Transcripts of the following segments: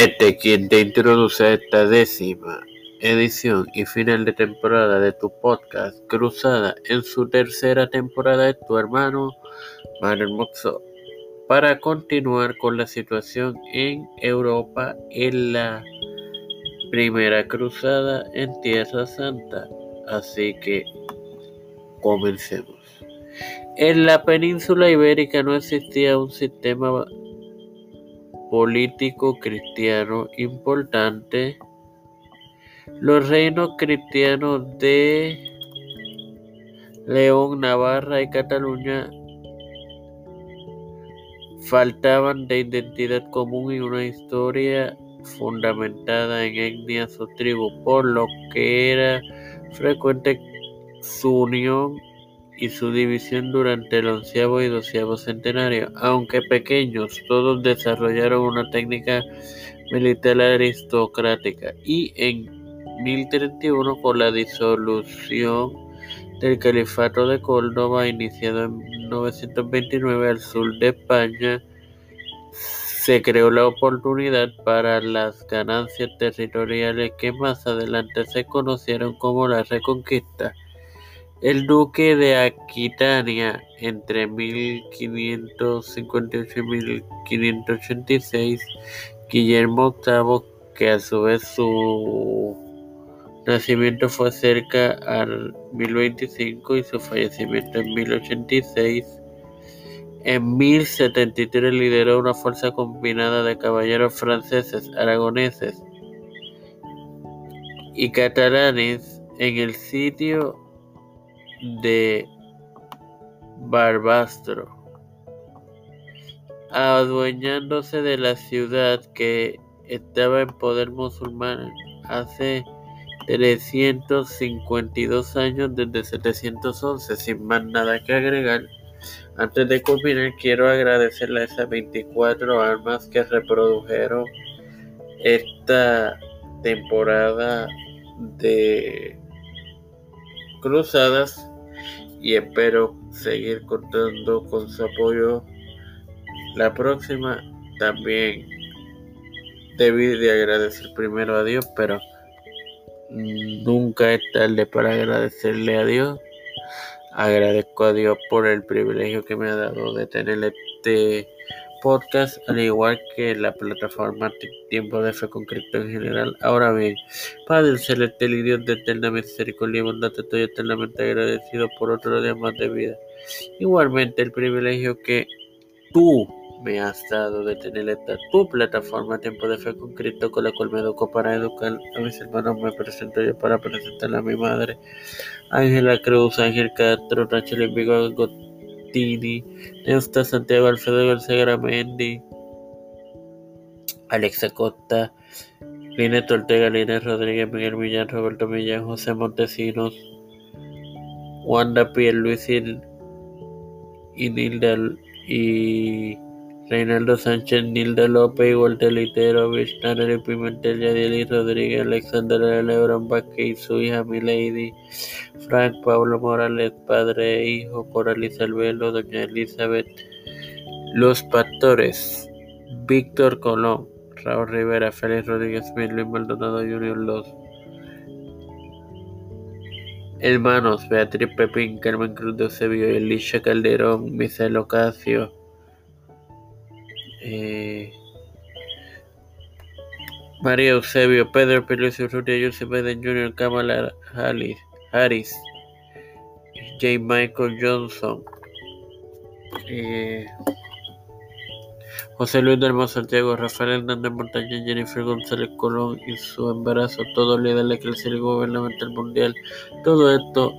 Este quien te introduce esta décima edición y final de temporada de tu podcast Cruzada en su tercera temporada de tu hermano Manuel Moxo para continuar con la situación en Europa en la primera cruzada en Tierra Santa. Así que comencemos. En la península ibérica no existía un sistema político cristiano importante. Los reinos cristianos de León, Navarra y Cataluña faltaban de identidad común y una historia fundamentada en etnias o tribus, por lo que era frecuente su unión y su división durante el onceavo y doceavo centenario. Aunque pequeños, todos desarrollaron una técnica militar aristocrática y en 1031 con la disolución del Califato de Córdoba iniciado en 929 al sur de España se creó la oportunidad para las ganancias territoriales que más adelante se conocieron como la Reconquista. El duque de Aquitania entre 1558 y 1586, Guillermo VIII, que a su vez su nacimiento fue cerca al 1025 y su fallecimiento en 1086, en 1073 lideró una fuerza combinada de caballeros franceses, aragoneses y catalanes en el sitio de Barbastro, adueñándose de la ciudad que estaba en poder musulmán hace 352 años desde 711, sin más nada que agregar. Antes de culminar, quiero agradecerle a esas 24 almas que reprodujeron esta temporada de Cruzadas y espero seguir contando con su apoyo la próxima. También debí de agradecer primero a Dios, pero nunca es tarde para agradecerle a Dios. Agradezco a Dios por el privilegio que me ha dado de tener este podcast, al igual que la plataforma Tiempo de Fe con Cristo en general. Ahora bien, Padre Celestial y Dios de eterna misericordia y bondad, estoy eternamente agradecido por otro día más de vida. Igualmente, el privilegio que tú me has dado de tener esta tu plataforma Tiempo de Fe con Cristo, con la cual me educo para educar a mis hermanos. Me presento yo para presentarle a mi madre, Ángela Cruz, Ángel Castro, Rachel Envigo, Tini, Neusta Santiago, Alfredo García Gramendi, Alexa Costa, Linet Ortega, Lina Rodríguez, Miguel Millán, Roberto Millán, José Montesinos, Wanda Luis y Nilda y Reinaldo Sánchez, Nilda López, Walter Litero, Vishnaner Pimentel, Yadiel Rodríguez, Alexander Lebron Vázquez y su hija Milady, Frank Pablo Morales, padre e hijo, Coraliza Albelo, Doña Elizabeth, Los Pastores, Víctor Colón, Raúl Rivera, Félix Rodríguez Smith, Luis Maldonado Jr., Los Hermanos, Beatriz Pepín, Carmen Cruz de Eusebio, Elisha Calderón, Misael Ocasio, eh, María Eusebio, Pedro Pérez Urrutia, Joseph Biden Jr., Kamala Harris, J. Michael Johnson, eh, José Luis del Santiago, Rafael Hernández Montaña, Jennifer González Colón y su embarazo, todo líder de la gubernamental mundial, todo esto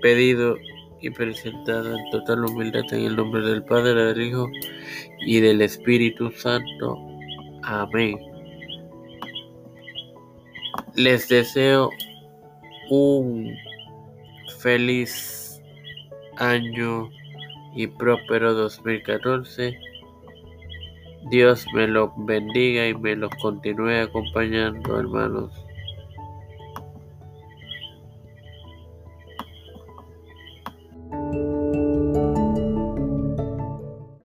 pedido y presentada en total humildad en el nombre del Padre, del Hijo y del Espíritu Santo. Amén. Les deseo un feliz año y próspero 2014. Dios me lo bendiga y me los continúe acompañando, hermanos.